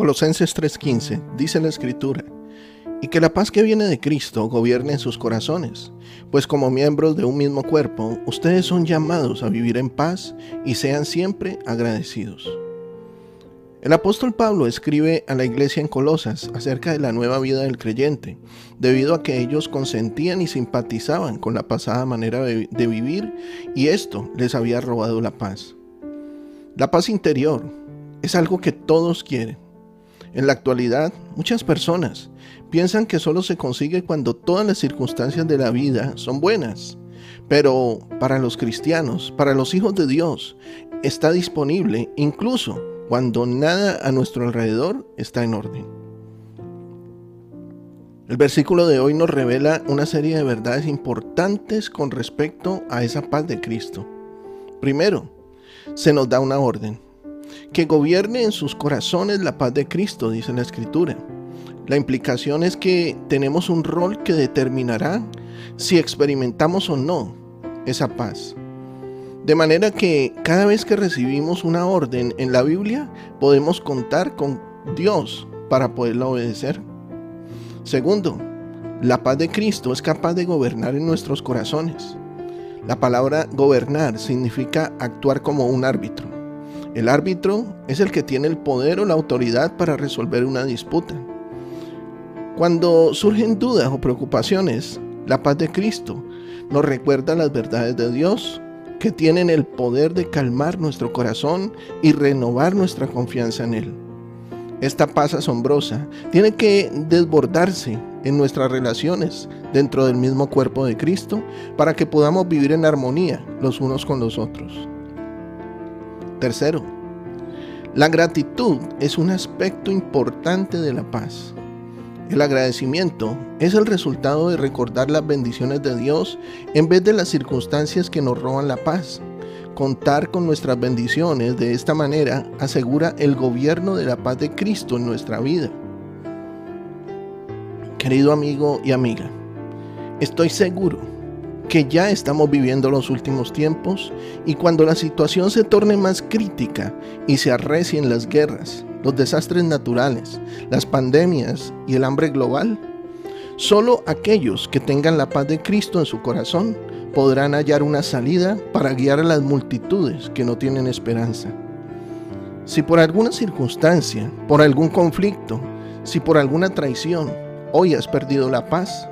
Colosenses 3:15 dice la escritura, y que la paz que viene de Cristo gobierne en sus corazones, pues como miembros de un mismo cuerpo, ustedes son llamados a vivir en paz y sean siempre agradecidos. El apóstol Pablo escribe a la iglesia en Colosas acerca de la nueva vida del creyente, debido a que ellos consentían y simpatizaban con la pasada manera de de vivir y esto les había robado la paz. La paz interior es algo que todos quieren. En la actualidad, muchas personas piensan que solo se consigue cuando todas las circunstancias de la vida son buenas. Pero para los cristianos, para los hijos de Dios, está disponible incluso cuando nada a nuestro alrededor está en orden. El versículo de hoy nos revela una serie de verdades importantes con respecto a esa paz de Cristo. Primero, se nos da una orden que gobierne en sus corazones la paz de Cristo, dice la Escritura. La implicación es que tenemos un rol que determinará si experimentamos o no esa paz. De manera que cada vez que recibimos una orden en la Biblia, podemos contar con Dios para poderla obedecer. Segundo, la paz de Cristo es capaz de gobernar en nuestros corazones. La palabra gobernar significa actuar como un árbitro. El árbitro es el que tiene el poder o la autoridad para resolver una disputa. Cuando surgen dudas o preocupaciones, la paz de Cristo nos recuerda las verdades de Dios que tienen el poder de calmar nuestro corazón y renovar nuestra confianza en Él. Esta paz asombrosa tiene que desbordarse en nuestras relaciones dentro del mismo cuerpo de Cristo para que podamos vivir en armonía los unos con los otros. Tercero, la gratitud es un aspecto importante de la paz. El agradecimiento es el resultado de recordar las bendiciones de Dios en vez de las circunstancias que nos roban la paz. Contar con nuestras bendiciones de esta manera asegura el gobierno de la paz de Cristo en nuestra vida. Querido amigo y amiga, estoy seguro que ya estamos viviendo los últimos tiempos y cuando la situación se torne más crítica y se arrecien las guerras, los desastres naturales, las pandemias y el hambre global, solo aquellos que tengan la paz de Cristo en su corazón podrán hallar una salida para guiar a las multitudes que no tienen esperanza. Si por alguna circunstancia, por algún conflicto, si por alguna traición, hoy has perdido la paz,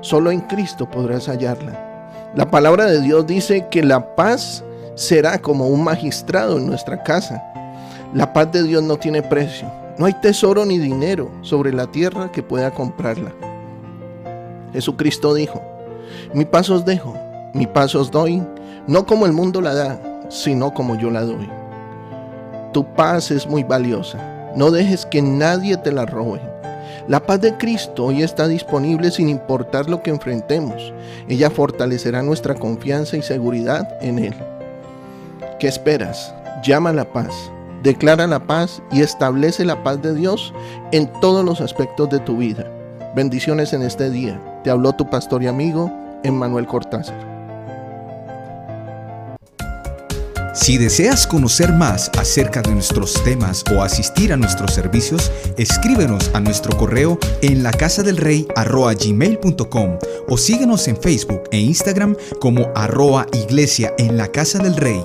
solo en Cristo podrás hallarla. La palabra de Dios dice que la paz será como un magistrado en nuestra casa. La paz de Dios no tiene precio. No hay tesoro ni dinero sobre la tierra que pueda comprarla. Jesucristo dijo, mi paz os dejo, mi paz os doy, no como el mundo la da, sino como yo la doy. Tu paz es muy valiosa. No dejes que nadie te la robe. La paz de Cristo hoy está disponible sin importar lo que enfrentemos. Ella fortalecerá nuestra confianza y seguridad en Él. ¿Qué esperas? Llama a la paz, declara la paz y establece la paz de Dios en todos los aspectos de tu vida. Bendiciones en este día. Te habló tu pastor y amigo, Emmanuel Cortázar. Si deseas conocer más acerca de nuestros temas o asistir a nuestros servicios, escríbenos a nuestro correo en la del o síguenos en Facebook e Instagram como arroa iglesia en la casa del rey.